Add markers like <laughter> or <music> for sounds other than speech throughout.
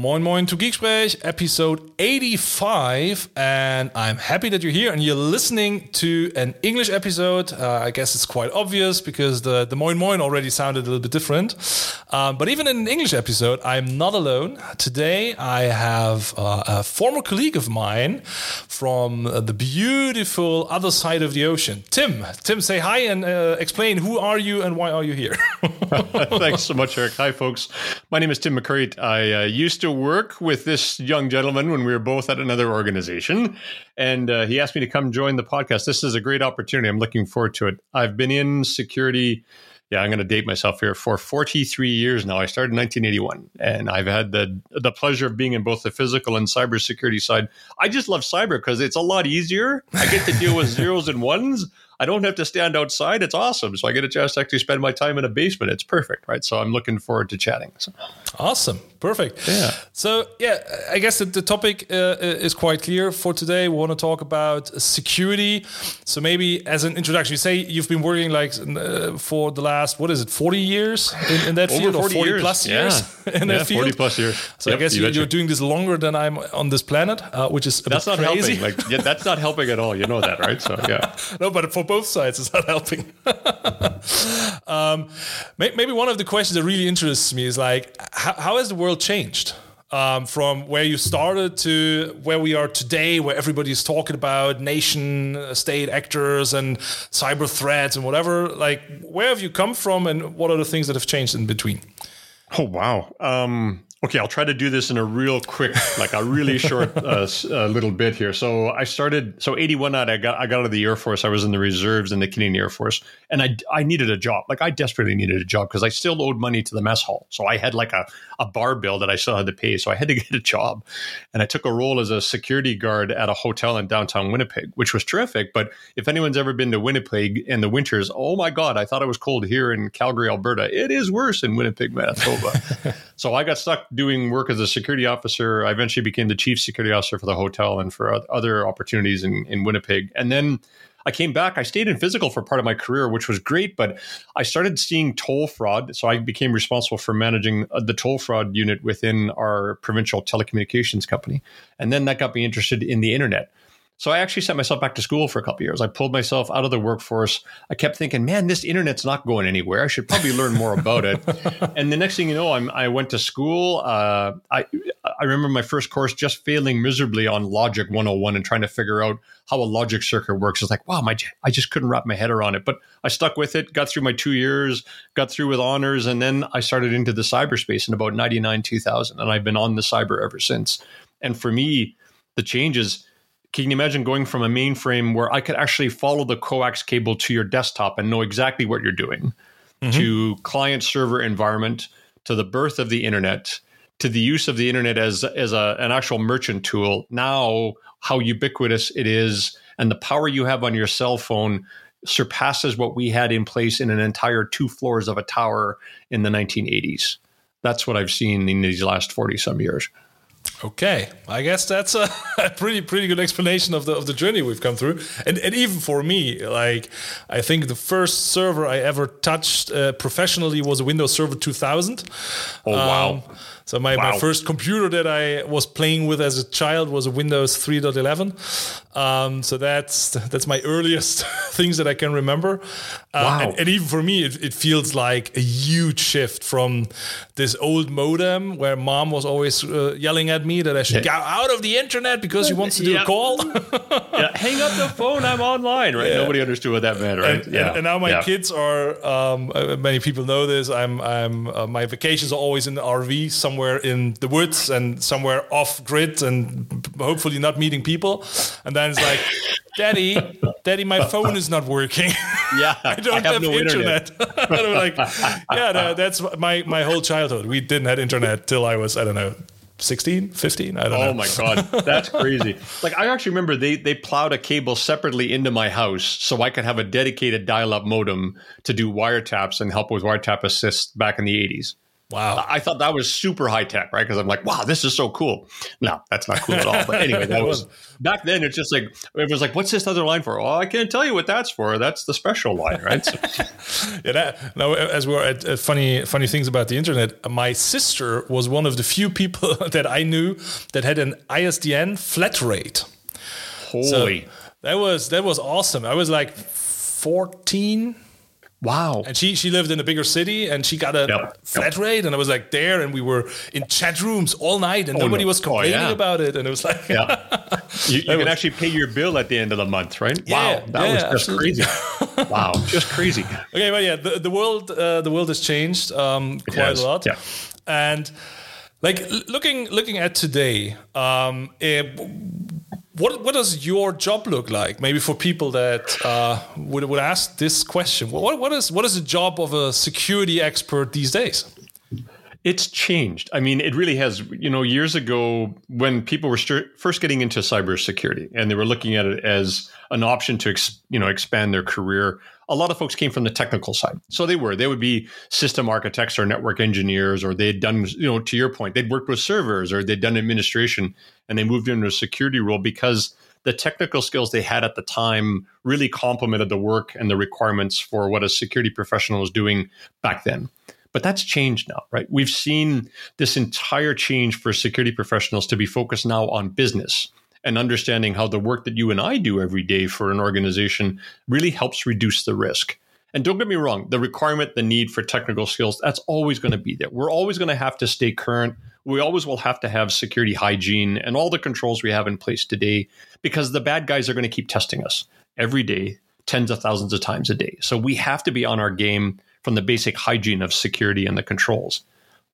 Moin Moin to GeekSprech, episode 85. And I'm happy that you're here and you're listening to an English episode. Uh, I guess it's quite obvious because the, the Moin Moin already sounded a little bit different. Um, but even in an English episode, I'm not alone. Today, I have uh, a former colleague of mine from uh, the beautiful other side of the ocean, Tim. Tim, say hi and uh, explain who are you and why are you here? <laughs> <laughs> Thanks so much, Eric. Hi, folks. My name is Tim McCreight. I uh, used to work with this young gentleman when we were both at another organization, and uh, he asked me to come join the podcast. This is a great opportunity. I'm looking forward to it. I've been in security. Yeah, I'm going to date myself here for 43 years now. I started in 1981, and I've had the the pleasure of being in both the physical and cybersecurity side. I just love cyber because it's a lot easier. I get to deal with <laughs> zeros and ones. I don't have to stand outside. It's awesome. So I get a chance to actually spend my time in a basement. It's perfect, right? So I'm looking forward to chatting. So. Awesome. Perfect. Yeah. So, yeah, I guess the, the topic uh, is quite clear for today. We want to talk about security. So, maybe as an introduction, you say you've been working like uh, for the last, what is it, 40 years in, in that Over field 40 or 40 years. plus Yeah. years <laughs> in Yeah, that field? 40 plus years. So, Yep, I guess you you're doing this longer than I'm on this planet, uh, which is a That's not crazy. helping. Like, yeah, that's not helping at all. You know that, right? So, yeah. <laughs> no, but for both sides, it's not helping. <laughs> um, may- maybe one of the questions that really interests me is like, how, how has the world changed? Um, from where you started to where we are today, where everybody is talking about nation uh, state actors and cyber threats and whatever. Like, where have you come from, and what are the things that have changed in between? Oh wow. Um, okay, I'll try to do this in a real quick, like a really short <laughs> uh, uh, little bit here. So I started. So eighty one, I got I got out of the Air Force. I was in the reserves in the Canadian Air Force, and I I needed a job. Like I desperately needed a job because I still owed money to the mess hall. So I had like a a bar bill that I still had to pay. So I had to <laughs> get a job, and I took a role as a security guard at a hotel in downtown Winnipeg, which was terrific. But if anyone's ever been to Winnipeg in the winters, oh my god, I thought it was cold here in Calgary, Alberta. It is worse in Winnipeg, Manitoba. <laughs> So I got stuck doing work as a security officer. I eventually became the chief security officer for the hotel and for other opportunities in, in Winnipeg. And then I came back. I stayed in physical for part of my career, which was great, but I started seeing toll fraud. So I became responsible for managing uh, the toll fraud unit within our provincial telecommunications company. And then that got me interested in the internet. So I actually sent myself back to school for a couple of years. I pulled myself out of the workforce. I kept thinking, man, this internet's not going anywhere. I should probably learn more about it. <laughs> and the next thing you know, I'm, I went to school. Uh, I I remember my first course just failing miserably on Logic 101 and trying to figure out how a logic circuit works. It's like, wow, my I just couldn't wrap my head around it. But I stuck with it, got through my two years, got through with honors, and then I started into the cyberspace in about 99, 2000. And I've been on the cyber ever since. And for me, the changes can you imagine going from a mainframe where I could actually follow the coax cable to your desktop and know exactly what you're doing? Mm-hmm. To client server environment to the birth of the internet to the use of the internet as as a, an actual merchant tool. Now how ubiquitous it is and the power you have on your cell phone surpasses what we had in place in an entire two floors of a tower in the 1980s that's what i've seen in these last 40 some years Okay, I guess that's a, a <laughs> pretty pretty good explanation of the of the journey we've come through, and and even for me, like I think the first server I ever touched uh, professionally was a Windows Server 2000. Oh, wow. Um, so my, my first computer that I was playing with as a child was a Windows 3.11. Um, so that's that's my earliest <laughs> things that I can remember. Uh, Wow. and, and even for me, it, it feels like a huge shift from this old modem where mom was always uh, yelling at me that I should Yeah. go out of the internet because she wants to do Yeah. a call. <laughs> <laughs> yeah, hang up the phone. I'm online. Right? Nobody understood what that meant. Right? and, and, and now my Yeah. kids are. Um, uh, many people know this. I'm. I'm. Uh, my vacations are always in the RV somewhere in the woods and somewhere off grid and hopefully not meeting people. And then it's like, Daddy, Daddy, my phone is not working. <laughs> Yeah, <laughs> I don't have, internet. <laughs> and I'm like, yeah, no, that's my my whole childhood. We didn't have internet till I was I don't know. 16 15 i don't oh know Oh my god, that's crazy! Like I actually remember they they plowed a cable separately into my house so I could have a dedicated dial-up modem to do wiretaps and help with wiretap assist back in the eighties. Wow. I thought that was super high tech, right? Because I'm like, wow, this is so cool. No, that's not cool at all. But anyway, that <laughs> was back then. It's just like it was like, what's this other line for? Oh, I can't tell you what that's for. That's the special line, right? So, <laughs> yeah. That, now, as we're at, at, funny, funny things about the internet, my sister was one of the few people <laughs> that I knew that had an ISDN flat rate. Holy. So that was that was awesome. I was like 14 Wow. And she she lived in a bigger city and she got a yep. flat rate and I was like there and we were in chat rooms all night and oh, nobody no. was complaining oh, yeah. about it and it was like yeah. <laughs> you, you can was, actually pay your bill at the end of the month, right? Yeah, wow, that yeah, was just absolutely. crazy. <laughs> wow, just crazy. Okay, but yeah, the, the world uh, the world has changed um, quite has. a lot. Yeah. And like looking looking at today, um, it, what what does your job look like? Maybe for people that uh, would would ask this question, what what is what is the job of a security expert these days? It's changed. I mean, it really has. You know, years ago, when people were first getting into cybersecurity and they were looking at it as an option to, ex- you know, expand their career, a lot of folks came from the technical side. So they were. They would be system architects or network engineers, or they'd done, you know, to your point, they'd worked with servers or they'd done administration, and they moved into a security role because the technical skills they had at the time really complemented the work and the requirements for what a security professional was doing back then. But that's changed now, right? We've seen this entire change for security professionals to be focused now on business and understanding how the work that you and I do every day for an organization really helps reduce the risk. And don't get me wrong, the requirement, the need for technical skills, that's always going to be there. We're always going to have to stay current. We always will have to have security hygiene and all the controls we have in place today because the bad guys are going to keep testing us every day, tens of thousands of times a day. So we have to be on our game from the basic hygiene of security and the controls.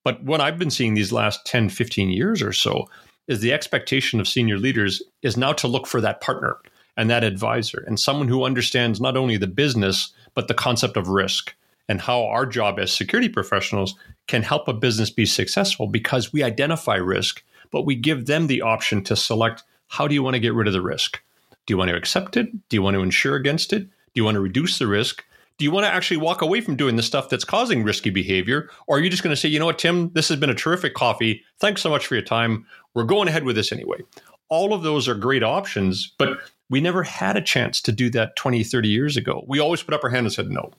But what I've been seeing these last 10, 15 years or so is the expectation of senior leaders is now to look for that partner and that advisor and someone who understands not only the business, but the concept of risk and how our job as security professionals can help a business be successful because we identify risk, but we give them the option to select how do you want to get rid of the risk? Do you want to accept it? Do you want to insure against it? Do you want to reduce the risk? Do you want to actually walk away from doing the stuff that's causing risky behavior? Or are you just going to say, you know what, Tim, this has been a terrific coffee. Thanks so much for your time. We're going ahead with this anyway. All of those are great options, but we never had a chance to do that 20, 30 years ago. We always put up our hand and said no.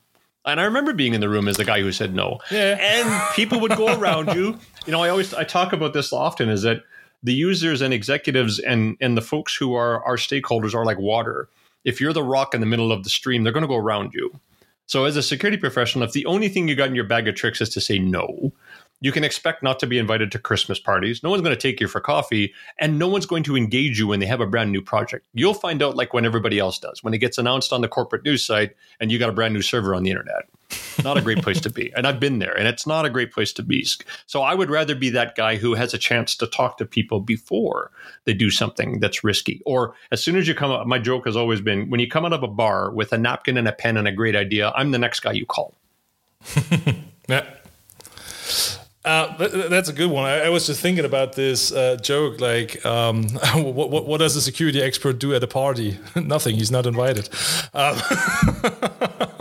And I remember being in the room as the guy who said no. Yeah. And people would go <laughs> around you. You know, I always I talk about this often is that the users and executives and and the folks who are our stakeholders are like water. If you're the rock in the middle of the stream, they're going to go around you. So, as a security professional, if the only thing you got in your bag of tricks is to say no, you can expect not to be invited to Christmas parties. No one's going to take you for coffee, and no one's going to engage you when they have a brand new project. You'll find out like when everybody else does, when it gets announced on the corporate news site and you got a brand new server on the internet. Not a great place to be. And I've been there, and it's not a great place to be. So I would rather be that guy who has a chance to talk to people before they do something that's risky. Or as soon as you come up, my joke has always been when you come out of a bar with a napkin and a pen and a great idea, I'm the next guy you call. <laughs> yeah. Uh, that's a good one. I, I, was just thinking about this uh, joke. Like, um, <laughs> what, what, what, does a security expert do at a party? <laughs> Nothing. He's not invited. Um. <laughs>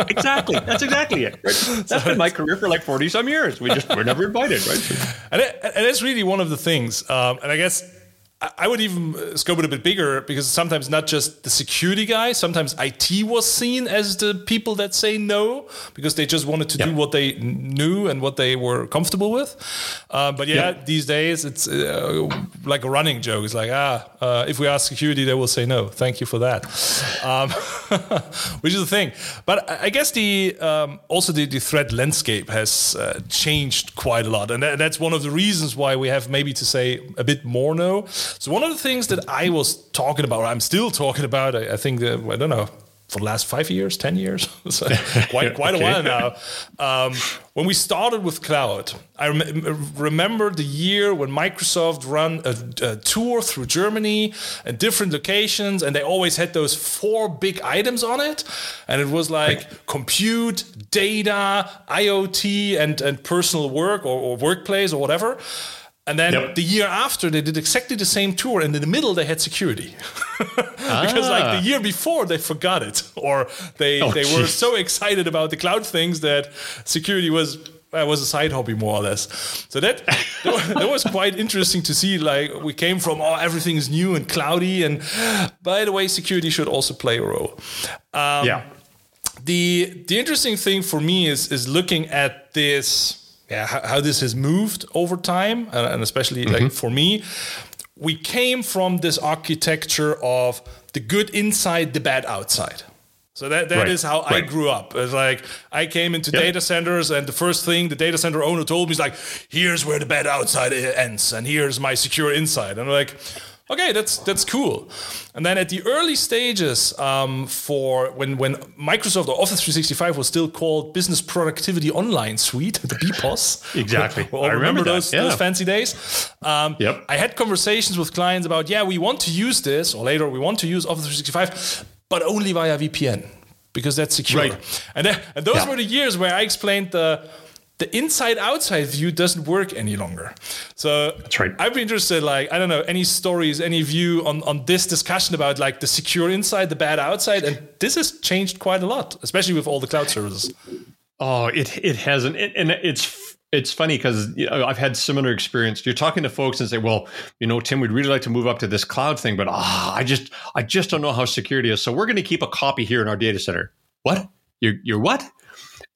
exactly. That's exactly it. Right? That's so been my career for like forty some years. We just we're never invited, right? And, it, and it's really one of the things. Um, and I guess I would even scope it a bit bigger because sometimes not just the security guy, sometimes IT was seen as the people that say no because they just wanted to do what they knew and what they were comfortable with. Uh, but yeah, these days it's uh, like a running joke. It's like, ah, uh, if we ask security, they will say no. Thank you for that, um, <laughs> which is the thing. But I guess the um, also the, the, threat landscape has uh, changed quite a lot, and that, that's one of the reasons why we have maybe to say a bit more no. So one of the things that I was talking about, I'm still talking about, I, I think that, I don't know, for the last five years, 10 years, <laughs> so quite, quite a <laughs> while now. Um, when we started with cloud, I rem- remember the year when Microsoft ran a, a, tour through Germany and different locations, and they always had those four big items on it. And it was like compute, data, IoT, and, and personal work or, or workplace or whatever. And then yep. the year after, they did exactly the same tour, and in the middle they had security, <laughs> because ah. like the year before they forgot it, or they oh, they geez. were so excited about the cloud things that security was that was a side hobby more or less. So that <laughs> that was quite interesting to see. Like we came from oh everything is new and cloudy, and by the way, security should also play a role. Um, yeah. The the interesting thing for me is is looking at this. Yeah, how, how this has moved over time, and, and especially mm-hmm. like for me, we came from this architecture of the good inside, the bad outside. So that, that right. is how right. I grew up. It's like I came into yep. data centers, and the first thing the data center owner told me is like, "Here's where the bad outside ends, and here's my secure inside." And I'm like, "Okay, that's that's cool." And then at the early stages, um, for when when Microsoft or Office 365 was still called Business Productivity Online Suite, the BPOS. exactly. <laughs> well, I remember, remember those, yeah. those fancy days. Um, yep. I had conversations with clients about, yeah, we want to use this, or later we want to use Office 365 but only via VPN because that's secure. Right. And, then, and those yeah. were the years where I explained the the inside outside view doesn't work any longer. So that's right. I'd be interested, like, I don't know, any stories, any view on, on this discussion about like the secure inside, the bad outside. And this has changed quite a lot, especially with all the cloud services. Oh, it it hasn't. It, and it's it's funny because you know, I've had similar experience. You're talking to folks and say, "Well, you know, Tim, we'd really like to move up to this cloud thing, but ah, I just, I just don't know how security is. So we're going to keep a copy here in our data center." What? You're, you're what?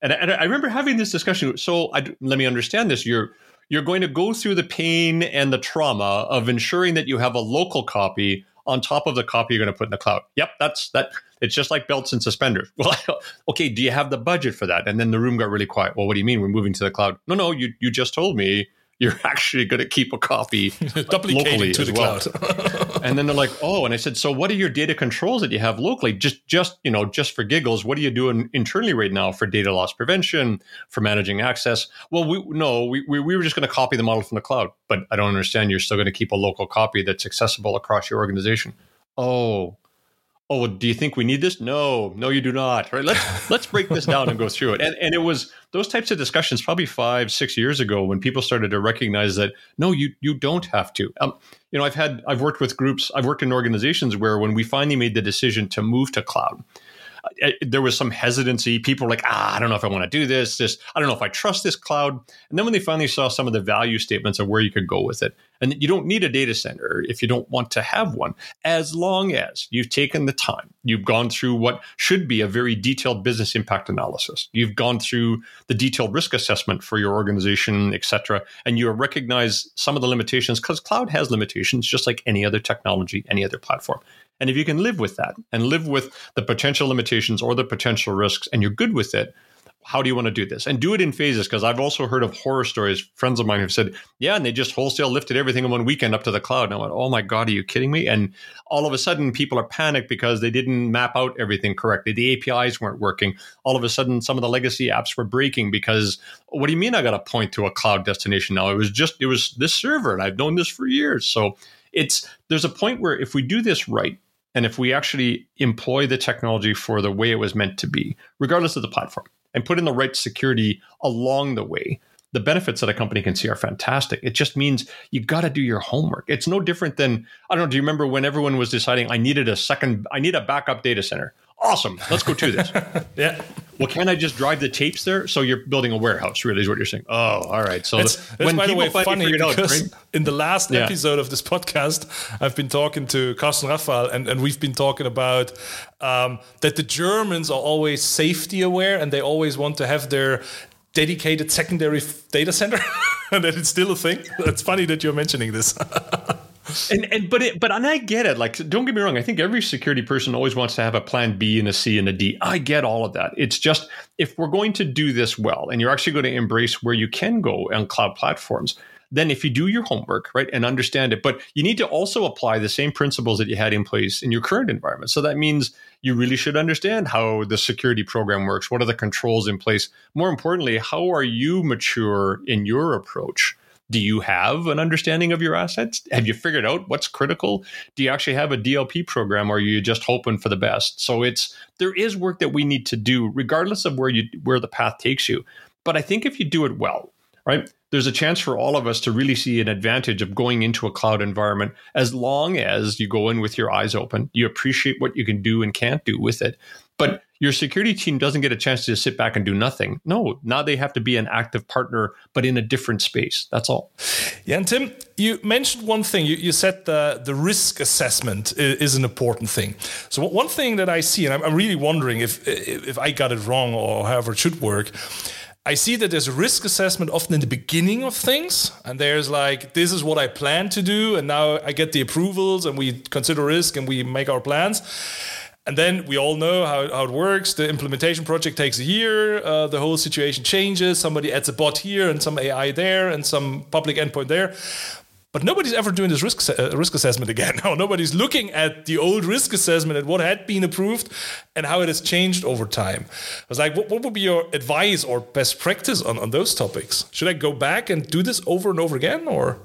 And, and I remember having this discussion. So I, let me understand this. You're, you're going to go through the pain and the trauma of ensuring that you have a local copy on top of the copy you're going to put in the cloud. Yep, that's that. It's just like belts and suspenders. <laughs> Well, okay, do you have the budget for that? And then the room got really quiet. Well, what do you mean we're moving to the cloud? No, no, you you just told me you're <laughs> actually going to keep a copy <laughs> locally to as the well. cloud. <laughs> and then they're like, "Oh," and I said, "So what are your data controls that you have locally? Just just you know, just for giggles, what are you doing internally right now for data loss prevention, for managing access?" Well, we no, we we, we were just going to copy the model from the cloud, but I don't understand. You're still going to keep a local copy that's accessible across your organization. Oh, oh, do you think we need this? No, no, you do not. Right? Let's <laughs> let's break this down and go through it. And and it was those types of discussions probably five, six years ago when people started to recognize that no, you you don't have to. Um, you know, I've had I've worked with groups, I've worked in organizations where when we finally made the decision to move to cloud, there was some hesitancy. People were like, ah, I don't know if I want to do this. This, I don't know if I trust this cloud. And then when they finally saw some of the value statements of where you could go with it, and you don't need a data center if you don't want to have one, as long as you've taken the time, you've gone through what should be a very detailed business impact analysis, you've gone through the detailed risk assessment for your organization, et cetera, and you recognize some of the limitations because cloud has limitations, just like any other technology, any other platform. And if you can live with that and live with the potential limitations or the potential risks and you're good with it, how do you want to do this? And do it in phases because I've also heard of horror stories. Friends of mine have said, yeah, and they just wholesale lifted everything in one weekend up to the cloud. And I went, oh my God, are you kidding me? And all of a sudden, people are panicked because they didn't map out everything correctly. The APIs weren't working. All of a sudden, some of the legacy apps were breaking because what do you mean I got to point to a cloud destination now? It was just, it was this server, and I've known this for years. So it's, there's a point where if we do this right, and if we actually employ the technology for the way it was meant to be, regardless of the platform, and put in the right security along the way, the benefits that a company can see are fantastic. It just means you got to do your homework. It's no different than I don't know. Do you remember when everyone was deciding I needed a second, I need a backup data center? Awesome, let's go to this. <laughs> yeah. Well, can I just drive the tapes there? So you're building a warehouse, really, is what you're saying. Oh, all right. So it's, the, when by the way funny because out, right? in the last yeah. episode of this podcast, I've been talking to Carsten Raphael, and, and we've been talking about um, that the Germans are always safety aware, and they always want to have their dedicated secondary data center, <laughs> and that it's still a thing. It's funny that you're mentioning this. <laughs> <laughs> and and but it but and I get it. Like, don't get me wrong. I think every security person always wants to have a plan B and a C and a D. I get all of that. It's just if we're going to do this well, and you're actually going to embrace where you can go on cloud platforms, then if you do your homework, right, and understand it, but you need to also apply the same principles that you had in place in your current environment. So that means you really should understand how the security program works. What are the controls in place? More importantly, how are you mature in your approach? Do you have an understanding of your assets? Have you figured out what's critical? Do you actually have a DLP program or are you just hoping for the best? So it's there is work that we need to do regardless of where you where the path takes you. But I think if you do it well, right? There's a chance for all of us to really see an advantage of going into a cloud environment as long as you go in with your eyes open, you appreciate what you can do and can't do with it. But your security team doesn't get a chance to just sit back and do nothing. No, now they have to be an active partner, but in a different space. That's all. Yeah, and Tim, you mentioned one thing. You, you said the, the risk assessment is, is, an important thing. So one thing that I see, and I'm, I'm really wondering if if I got it wrong or however it should work. I see that there's a risk assessment often in the beginning of things, and there's like, this is what I plan to do, and now I get the approvals, and we consider risk and we make our plans. And then we all know how, how it works. The implementation project takes a year. Uh, the whole situation changes. Somebody adds a bot here and some AI there and some public endpoint there. But nobody's ever doing this risk uh, risk assessment again. <laughs> No, nobody's looking at the old risk assessment and what had been approved and how it has changed over time. I was like, what, what would be your advice or best practice on, on those topics? Should I go back and do this over and over again, or?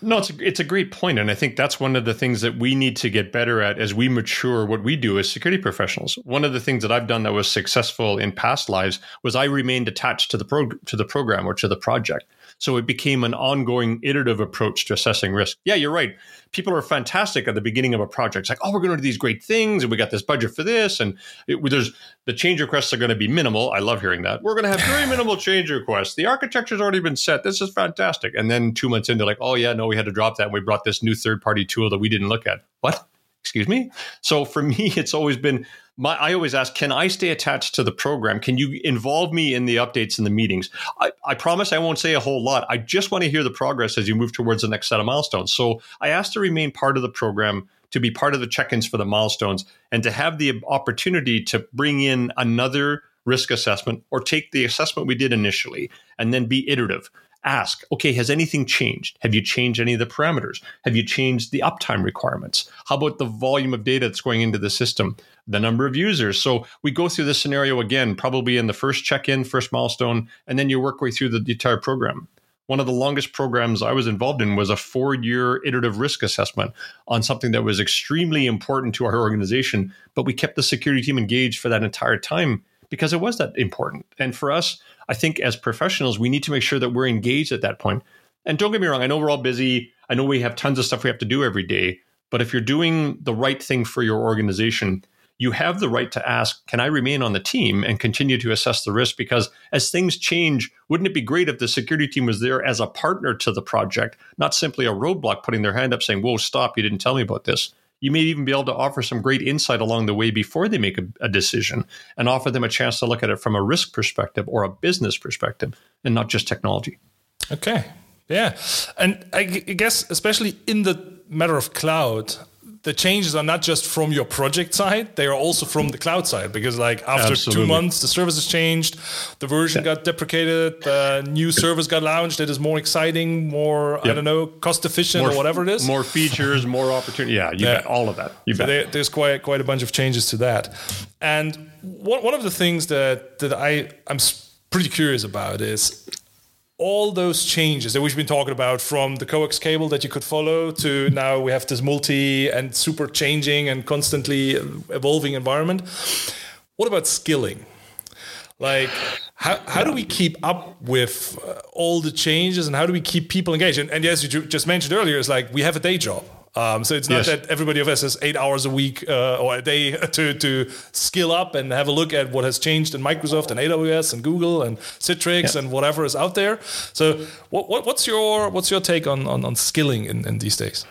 No, it's a, it's a great point, and I think that's one of the things that we need to get better at as we mature what we do as security professionals. One of the things that I've done that was successful in past lives was I remained attached to the pro- to the program or to the project. So it became an ongoing iterative approach to assessing risk. Yeah, you're right. People are fantastic at the beginning of a project. It's like, oh, we're going to do these great things, and we got this budget for this, and it, there's the change requests are going to be minimal. I love hearing that. We're going to have very <laughs> minimal change requests. The architecture's already been set. This is fantastic. And then two months in, they're like, oh yeah, no, we had to drop that, and we brought this new third party tool that we didn't look at. What? Excuse me. So for me, <laughs> it's always been my, I always ask, can I stay attached to the program? Can you involve me in the updates and the meetings? I, I promise I won't say a whole lot. I just want to hear the progress as you move towards the next set of milestones. So I ask to remain part of the program, to be part of the check ins for the milestones, and to have the opportunity to bring in another risk assessment or take the assessment we did initially and then be iterative ask, okay, has anything changed? Have you changed any of the parameters? Have you changed the uptime requirements? How about the volume of data that's going into the system? The number of users. So we go through this scenario again, probably in the first check in, first milestone, and then you work way through the, entire program. One of the longest programs I was involved in was a four year iterative risk assessment on something that was extremely important to our organization, but we kept the security team engaged for that entire time because it was that important. And for us, I think as professionals, we need to make sure that we're engaged at that point. And don't get me wrong, I know we're all busy. I know we have tons of stuff we have to do every day. But if you're doing the right thing for your organization, you have the right to ask, can I remain on the team and continue to assess the risk? Because as things change, wouldn't it be great if the security team was there as a partner to the project, not simply a roadblock putting their hand up saying, whoa, stop, you didn't tell me about this? You may even be able to offer some great insight along the way before they make a, a, decision and offer them a chance to look at it from a risk perspective or a business perspective and not just technology. Okay. Yeah. And I guess, especially in the matter of cloud, the changes are not just from your project side they are also from the cloud side because like after Absolutely. two months the service has changed the version yeah. got deprecated the new service got launched it is more exciting more yep. i don't know cost efficient more, or whatever it is more features more <laughs> opportunity yeah you yeah. bet all of that you so there, there's quite quite a bunch of changes to that and one, one of the things that that i i'm pretty curious about is all those changes that we've been talking about from the coax cable that you could follow to now we have this multi and super changing and constantly evolving environment. What about skilling? Like, how, how do we keep up with uh, all the changes and how do we keep people engaged? And, and yes, you just mentioned earlier, it's like we have a day job. Um, so it's not yes. that everybody of us has eight hours a week uh, or a day <laughs> to, to skill up and have a look at what has changed in Microsoft and AWS and Google and Citrix yeah. and whatever is out there. So what, what, what's your what's your take on, on, on skilling in, in these days?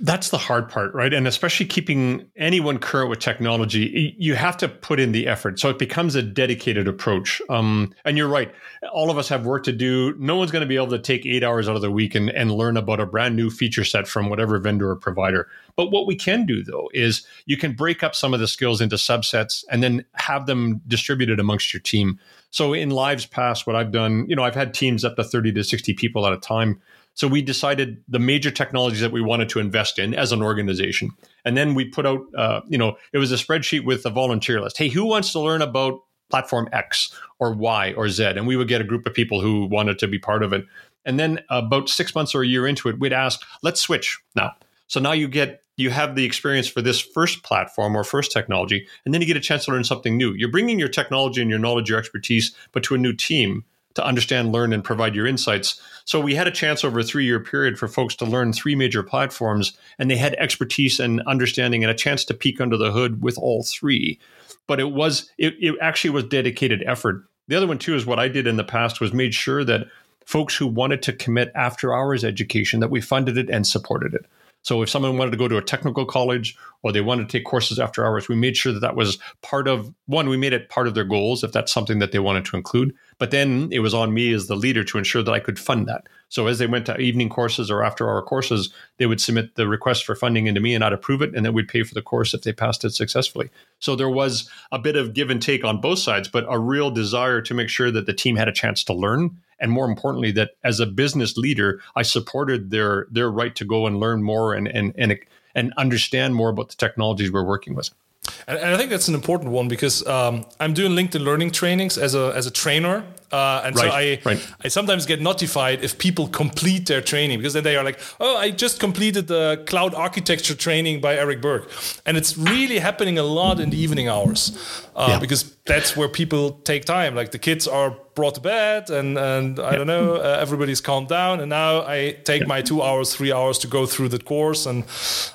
That's the hard part, right? And especially keeping anyone current with technology, you have to put in the effort. So it becomes a dedicated approach. Um, and you're right. All of us have work to do. No one's going to be able to take eight hours out of the week and, and learn about a brand new feature set from whatever vendor or provider. But what we can do, though, is you can break up some of the skills into subsets and then have them distributed amongst your team. So in lives past, what I've done, you know, I've had teams up to 30 to 60 people at a time so we decided the major technologies that we wanted to invest in as an organization. And then we put out, uh, you know, it was a spreadsheet with a volunteer list. Hey, who wants to learn about platform X or Y or Z? And we would get a group of people who wanted to be part of it. And then about six months or a year into it, we'd ask, let's switch now. So now you get you have the experience for this first platform or first technology, and then you get a chance to learn something new. You're bringing your technology and your knowledge, your expertise, but to a new team to understand, learn, and provide your insights. So we had a chance over a three year period for folks to learn three major platforms, and they had expertise and understanding and a chance to peek under the hood with all three. But it was it, it actually was dedicated effort. The other one too is what I did in the past was made sure that folks who wanted to commit after hours education that we funded it and supported it. So if someone wanted to go to a technical college or they wanted to take courses after hours, we made sure that that was part of one, we made it part of their goals if that's something that they wanted to include. But then it was on me as the leader to ensure that I could fund that. So as they went to evening courses or after hour courses, they would submit the request for funding into me and I'd approve it and then we'd pay for the course if they passed it successfully. So there was a bit of give and take on both sides, but a real desire to make sure that the team had a chance to learn and more importantly that as a business leader i supported their their right to go and learn more and and and, and understand more about the technologies we're working with and, I think that's an important one because um, I'm doing LinkedIn learning trainings as a as a trainer, uh, and right, so I right. I sometimes get notified if people complete their training because then they are like, oh, I just completed the cloud architecture training by Eric Berg, and it's really happening a lot in the evening hours uh, yeah. because that's where people take time. Like the kids are brought to bed and and I don't know uh, everybody's calmed down. And now I take my two hours three hours to go through the course and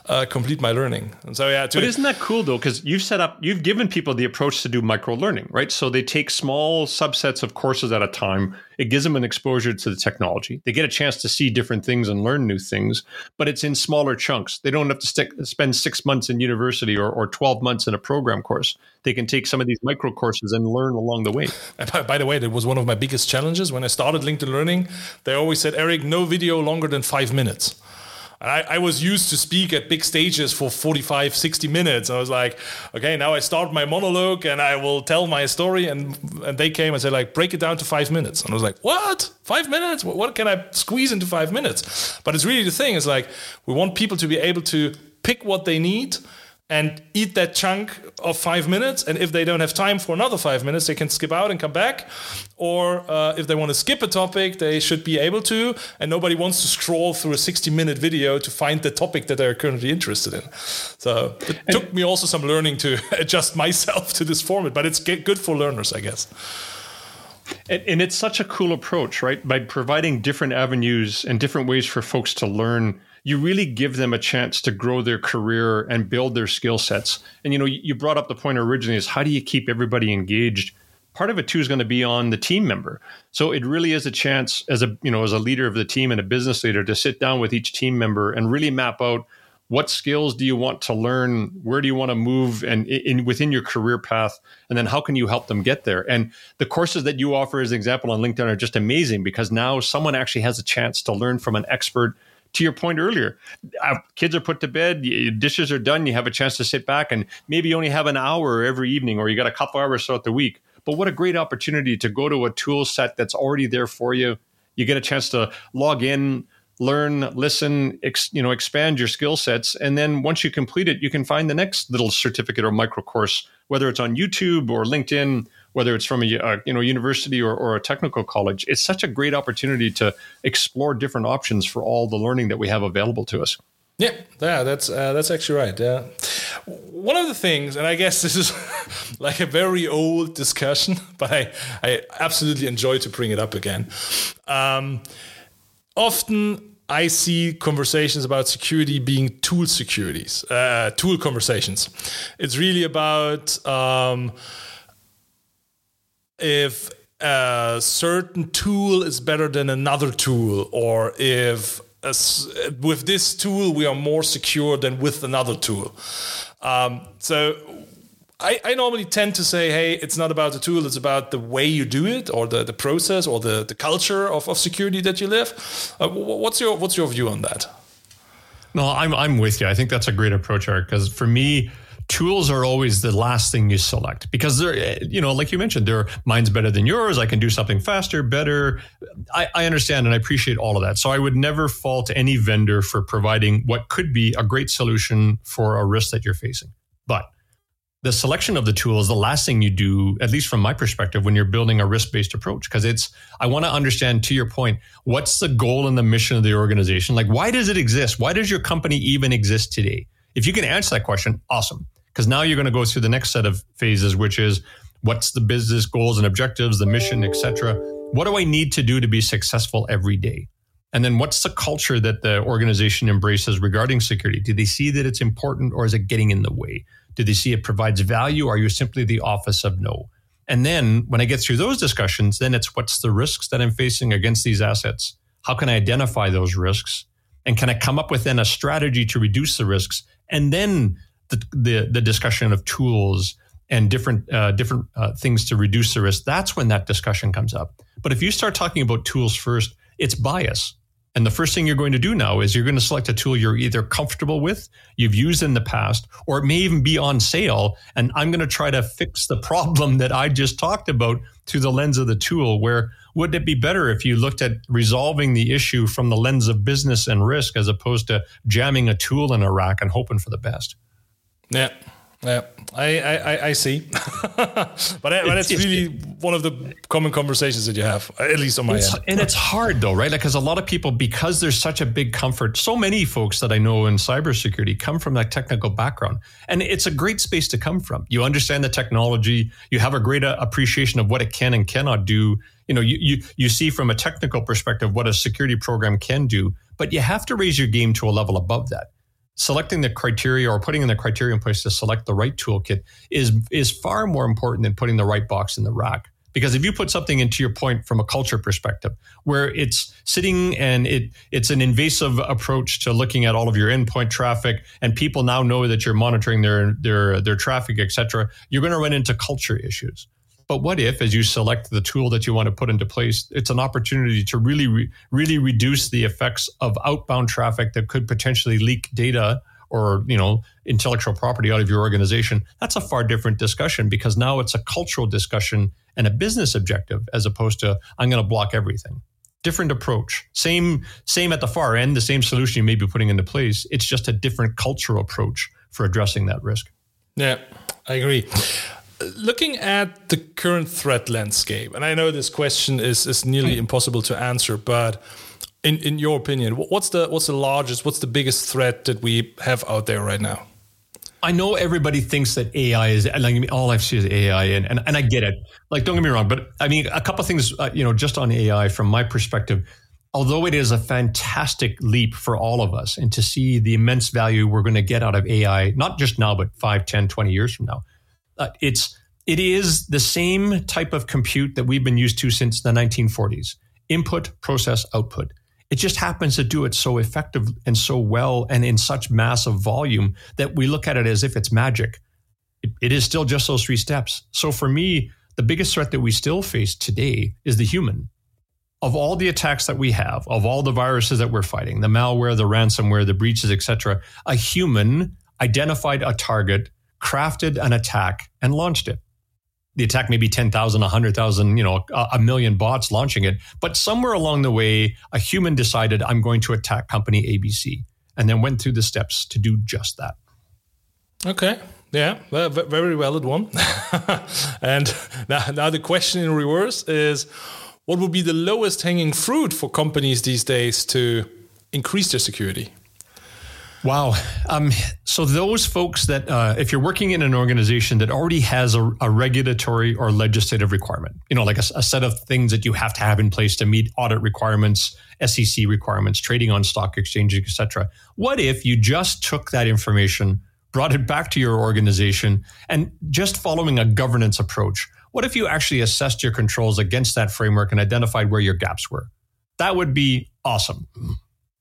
uh, complete my learning. And so yeah but isn't that cool though? Because you've set up you've given people the approach to do micro learning right? So they take small subsets of courses at a time it gives them an exposure to the technology. They get a chance to see different things and learn new things, but it's in smaller chunks. They don't have to stick, spend six months in university or, or 12 months in a program course. They can take some of these micro courses and learn along the way. By, by the way, that was one of my biggest challenges when I started LinkedIn Learning. They always said, Eric, no video longer than five minutes. I, I, was used to speak at big stages for 45, 60 minutes. I was like, okay, now I start my monologue and I will tell my story. And, and they came and said, like, break it down to five minutes. And I was like, what? Five minutes? What, what can I squeeze into five minutes? But it's really the thing is like, we want people to be able to pick what they need and eat that chunk of five minutes. And if they don't have time for another five minutes, they can skip out and come back. Or uh, if they want to skip a topic, they should be able to. And nobody wants to scroll through a 60 minute video to find the topic that they're currently interested in. So it and took me also some learning to <laughs> adjust myself to this format, but it's good for learners, I guess. And, and it's such a cool approach, right? By providing different avenues and different ways for folks to learn you really give them a chance to grow their career and build their skill sets. And you know, you brought up the point originally is how do you keep everybody engaged? Part of it too is going to be on the team member. So it really is a chance as a you know as a leader of the team and a business leader to sit down with each team member and really map out what skills do you want to learn where do you want to move and in, within your career path and then how can you help them get there and the courses that you offer as an example on linkedin are just amazing because now someone actually has a chance to learn from an expert to your point earlier, uh, kids are put to bed, dishes are done, you have a chance to sit back and maybe you only have an hour every evening or you got a couple hours throughout the week. But what a great opportunity to go to a tool set that's already there for you. You get a chance to log in, learn, listen, ex, you know, expand your skill sets, and then once you complete it, you can find the next little certificate or micro course, whether it's on YouTube or LinkedIn whether it's from a, a you know university or, or, a technical college it's such a great opportunity to explore different options for all the learning that we have available to us. Yeah yeah that's uh, that's actually right yeah. One of the things and i guess this is <laughs> like a very old discussion <laughs> but i i absolutely enjoy to bring it up again. Um, often I see conversations about security being tool securities, uh, tool conversations. It's really about um, if a certain tool is better than another tool, or if a, with this tool we are more secure than with another tool. Um, so I, I, normally tend to say, hey, it's not about the tool, it's about the way you do it or the, the process or the, the culture of, of security that you live. Uh, what's your what's your view on that? No, I'm I'm with you. I think that's a great approach, Eric, because for me, tools are always the last thing you select because they're, you know, like you mentioned, their mine's better than yours. I can do something faster, better. I, I, understand and I appreciate all of that. So I would never fault any vendor for providing what could be a great solution for a risk that you're facing. But the selection of the tool is the last thing you do, at least from my perspective, when you're building a risk based approach. Because it's, I want to understand to your point, what's the goal and the mission of the organization? Like, why does it exist? Why does your company even exist today? If you can answer that question, awesome because now you're going to go through the next set of phases, which is what's the business goals and objectives, the mission, etc. What do I need to do to be successful every day? And then what's the culture that the organization embraces regarding security? Do they see that it's important or is it getting in the way? Do they see it provides value or are you simply the office of no? And then when I get through those discussions, then it's what's the risks that I'm facing against these assets? How can I identify those risks? And can I come up with then a strategy to reduce the risks? And then the, the, the discussion of tools and different uh, different uh, things to reduce the risk. That's when that discussion comes up. But if you start talking about tools first, it's bias. And the first thing you're going to do now is you're going to select a tool you're either comfortable with, you've used in the past, or it may even be on sale. And I'm going to try to fix the problem that I just talked about through the lens of the tool. Where would it be better if you looked at resolving the issue from the lens of business and risk as opposed to jamming a tool in a rack and hoping for the best? Yeah. Yeah, I, I, I see, <laughs> but but it's really one of the common conversations that you have, at least on my it's, end. And it's hard though, right? Like, because a lot of people, because there's such a big comfort, so many folks that I know in cybersecurity come from that technical background, and it's a great space to come from. You understand the technology, you have a great uh, appreciation of what it can and cannot do. You know, you you you see from a technical perspective what a security program can do, but you have to raise your game to a level above that selecting the criteria or putting in the criteria in place to select the right toolkit is is far more important than putting the right box in the rack. Because if you put something into your point from a culture perspective, where it's sitting and it it's an invasive approach to looking at all of your endpoint traffic, and people now know that you're monitoring their their their traffic, et cetera, you're going to run into culture issues. But what if, as you select the tool that you want to put into place, it's an opportunity to really, re- really reduce the effects of outbound traffic that could potentially leak data or you know intellectual property out of your organization? That's a far different discussion because now it's a cultural discussion and a business objective as opposed to I'm going to block everything. Different approach. Same, same at the far end. The same solution you may be putting into place. It's just a different cultural approach for addressing that risk. Yeah, I agree looking at the current threat landscape, and I know this question is, is nearly impossible to answer, but in, in your opinion, what's the what's the largest, what's the biggest threat that we have out there right now? I know everybody thinks that AI is like all I've seen is AI, and, and and I get it. Like, don't get me wrong, but I mean a couple things. Uh, you know, just on AI from my perspective, although it is a fantastic leap for all of us, and to see the immense value we're going to get out of AI, not just now, but 5, 10, 20 years from now, uh, it's it is the same type of compute that we've been used to since the 1940s input process output. It just happens to do it so effective and so well and in such massive volume that we look at it as if it's magic. It, it is still just those three steps. So for me the biggest threat that we still face today is the human. Of all the attacks that we have of all the viruses that we're fighting the malware the ransomware the breaches etc a human identified a target crafted an attack and launched it. The attack may be 10,000, 100,000, you know, a, a, million bots launching it. But somewhere along the way, a human decided, I'm going to attack company ABC, and then went through the steps to do just that. Okay. Yeah, very valid one. <laughs> and now, now the question in reverse is what would be the lowest hanging fruit for companies these days to increase their security? Wow. Um, so those folks that, uh, if you're working in an organization that already has a, a regulatory or legislative requirement, you know, like a, a, set of things that you have to have in place to meet audit requirements, SEC requirements, trading on stock exchanges, etc. What if you just took that information, brought it back to your organization, and just following a governance approach? What if you actually assessed your controls against that framework and identified where your gaps were? That would be awesome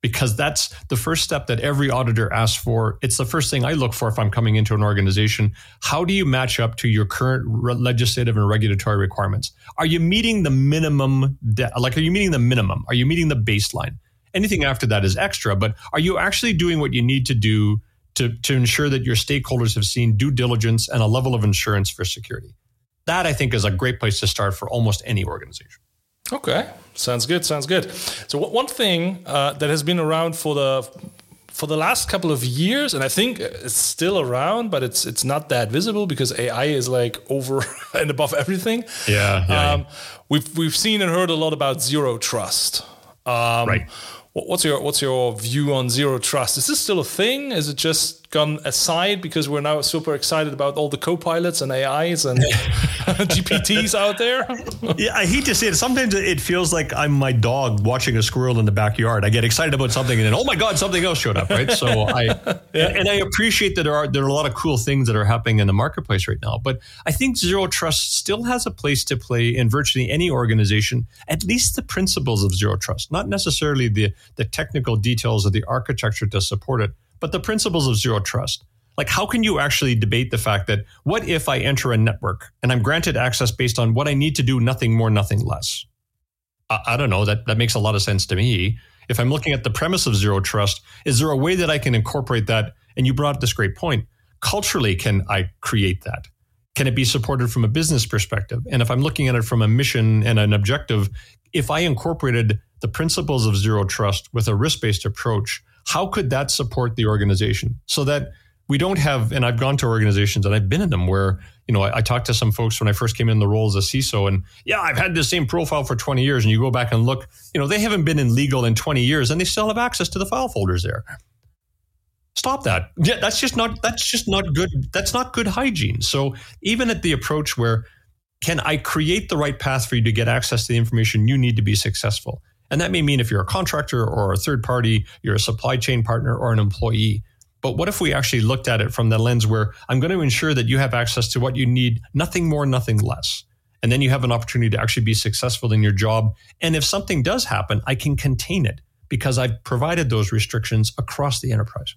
because that's the first step that every auditor asks for. It's the first thing I look for if I'm coming into an organization. How do you match up to your current re- legislative and regulatory requirements? Are you meeting the minimum? De- like, are you meeting the minimum? Are you meeting the baseline? Anything after that is extra, but are you actually doing what you need to do to, to ensure that your stakeholders have seen due diligence and a level of insurance for security? That I think is a great place to start for almost any organization. Okay, sounds good. Sounds good. So one thing uh, that has been around for the for the last couple of years, and I think it's still around, but it's it's not that visible because AI is like over <laughs> and above everything. Yeah, yeah, um, yeah. We've we've seen and heard a lot about zero trust. Um, right. What's your what's your view on zero trust? Is this still a thing? Is it just gone aside because we're now super excited about all the co-pilots and AIs and <laughs> <laughs> GPTs out there. <laughs> yeah, I hate to say it. Sometimes it feels like I'm my dog watching a squirrel in the backyard. I get excited about something and then, oh my god, something else showed up. Right. So I yeah. and I appreciate that there are there are a lot of cool things that are happening in the marketplace right now. But I think zero trust still has a place to play in virtually any organization. At least the principles of zero trust, not necessarily the the technical details of the architecture to support it, but the principles of zero trust. Like, how can you actually debate the fact that what if I enter a network and I'm granted access based on what I need to do, nothing more, nothing less? I, I don't know. That, that makes a lot of sense to me. If I'm looking at the premise of zero trust, is there a way that I can incorporate that? And you brought up this great point. Culturally, can I create that? Can it be supported from a business perspective? And if I'm looking at it from a mission and an objective, if I incorporated the principles of zero trust with a risk based approach, how could that support the organization so that we don't have, and I've gone to organizations and I've been in them where, you know, I, I, talked to some folks when I first came in the role as a CISO and yeah, I've had the same profile for 20 years. And you go back and look, you know, they haven't been in legal in 20 years and they still have access to the file folders there. Stop that. Yeah, that's just not, that's just not good. That's not good hygiene. So even at the approach where can I create the right path for you to get access to the information you need to be successful? And that may mean if you're a contractor or a third party, you're a supply chain partner or an employee but what if we actually looked at it from the lens where I'm going to ensure that you have access to what you need, nothing more, nothing less. And then you have an opportunity to actually be successful in your job. And if something does happen, I can contain it because I've provided those restrictions across the enterprise.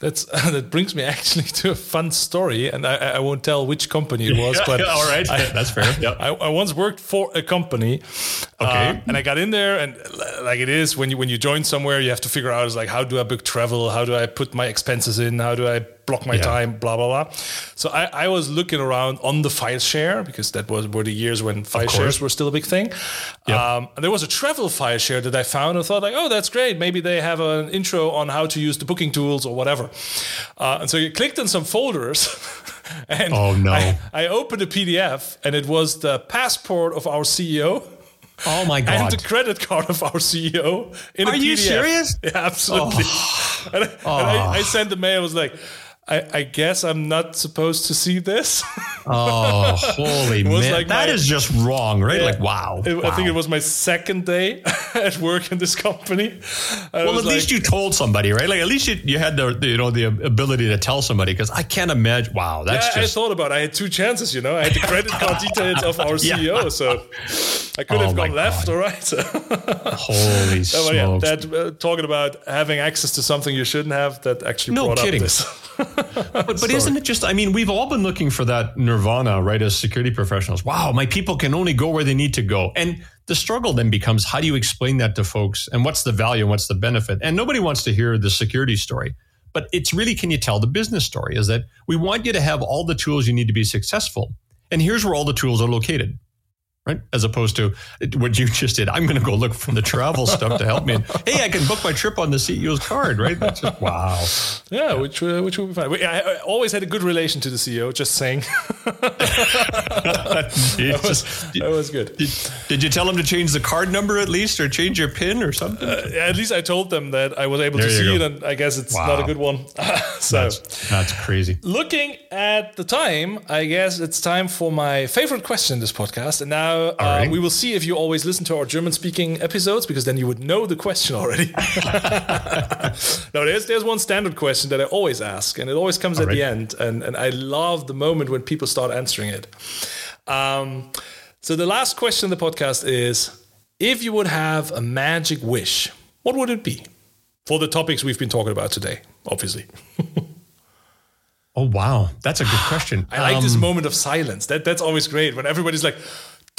That's <laughs> that brings me actually to a fun story, and I, I won't tell which company it was, yeah, <laughs> but all right, I, <laughs> that's fair. Yep. I, I, once worked for a company, okay, uh, and I got in there, and like it is when you when you join somewhere, you have to figure out is like how do I book travel, how do I put my expenses in, how do I block my yeah. time, blah blah blah. So I, I was looking around on the file share because that was were the years when file shares were still a big thing. Yep. Um, and there was a travel file share that I found and thought like, oh, that's great. Maybe they have an intro on how to use the booking tools or whatever. Uh, and so you clicked on some folders. <laughs> and oh no! I, I opened a PDF and it was the passport of our CEO. Oh my god! And the credit card of our CEO in Are a PDF. you serious? <laughs> Yeah, absolutely. Oh. and, I, oh. and I, I, sent the mail. I was like, I, I, guess I'm not supposed to see this. <laughs> oh, holy <laughs> man. Like that my, is just wrong, right? Yeah, like, wow, it, wow, I think it was my second day <laughs> at work in this company. well, at like, least you told somebody, right? Like, at least you, you had the, the you know the ability to tell somebody because I can't imagine. Wow, that's yeah, just. I thought about. It. I had two chances. You know, I had the credit card details of our CEO, yeah. so I could oh have gone left or right. holy smokes! Yeah, that uh, talking about having access to something you shouldn't have. That actually no brought kidding. up this <laughs> but but isn't it just? I mean, we've all been looking for that nirvana, right? As security professionals, wow, my people can only go where they need to go, and the struggle then becomes how do you explain that to folks, and what's the value, and what's the benefit? And nobody wants to hear the security story, but it's really can you tell the business story? Is that we want you to have all the tools you need to be successful, and here's where all the tools are located right? As opposed to what you just did. I'm going to go look for the travel stuff to help me. And, hey, I can book my trip on the CEO's card, right? That's just wow. Yeah, which uh, which will be fine. I, I, always had a good relation to the CEO. Just saying. <laughs> that, was, that was good. Did, did, you tell him to change the card number at least, or change your PIN or something? Uh, at least I told them that I was able there to see go. it, and I guess it's wow. not a good one. <laughs> so that's, that's crazy. Looking at the time, I guess it's time for my favorite question in this podcast, and now uh, right. we will see if you always listen to our German speaking episodes because then you would know the question already. <laughs> <laughs> no, there's there's one standard question that I always ask, and it always comes All at right. the end, and and I love the moment when people start answering it. Um, so the last question in the podcast is: If you would have a magic wish, what would it be? For the topics we've been talking about today, obviously. <laughs> Oh wow, that's a good question. I like um, this moment of silence. That that's always great when everybody's like,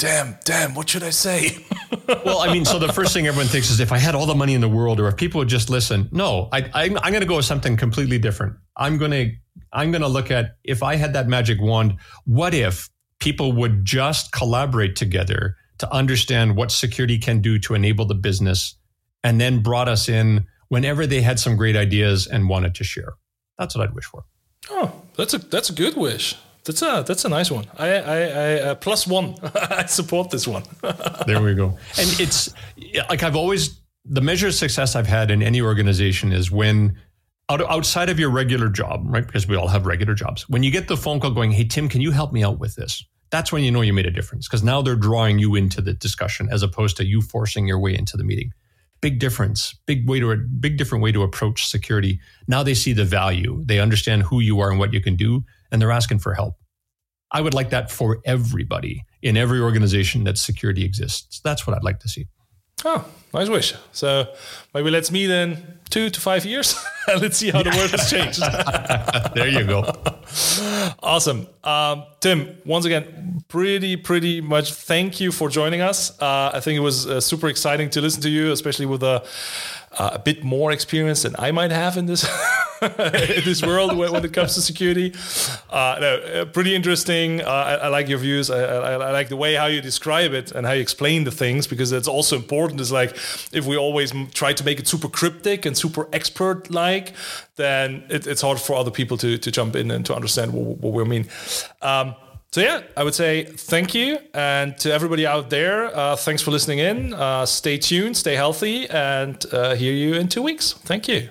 damn, damn, what should I say? <laughs> well, I mean, so the first thing everyone thinks is if I had all the money in the world or if people would just listen. No, I, I'm, I'm going to go with something completely different. I'm going to, I'm going to look at if I had that magic wand, what if people would just collaborate together to understand what security can do to enable the business and then brought us in whenever they had some great ideas and wanted to share. That's what I'd wish for. Oh, that's a that's a good wish. That's a that's a nice one. I I, I uh, plus one. <laughs> I support this one. <laughs> there we go. And it's like I've always the measure of success I've had in any organization is when out, outside of your regular job, right? Because we all have regular jobs. When you get the phone call going, "Hey Tim, can you help me out with this?" That's when you know you made a difference because now they're drawing you into the discussion as opposed to you forcing your way into the meeting. Big difference, big way to a big different way to approach security. Now they see the value, they understand who you are and what you can do, and they're asking for help. I would like that for everybody in every organization that security exists. That's what I'd like to see. Oh, nice wish. So maybe let's meet in two to five years <laughs> and let's see how the world has changed. <laughs> there you go. Awesome. Um, Tim, once again, pretty, pretty much thank you for joining us. Uh, I think it was uh, super exciting to listen to you, especially with a, uh, a bit more experience than I might have in this. <laughs> in this world when, when, it comes to security. Uh, no, uh, pretty interesting. Uh, I, I, like your views. I, I, I, like the way how you describe it and how you explain the things because it's also important. Is like if we always try to make it super cryptic and super expert like, then it, it's hard for other people to, to jump in and to understand what, what we mean. Um, so yeah, I would say thank you, and to everybody out there, uh, thanks for listening in. Uh, stay tuned, stay healthy, and uh, hear you in two weeks. Thank you.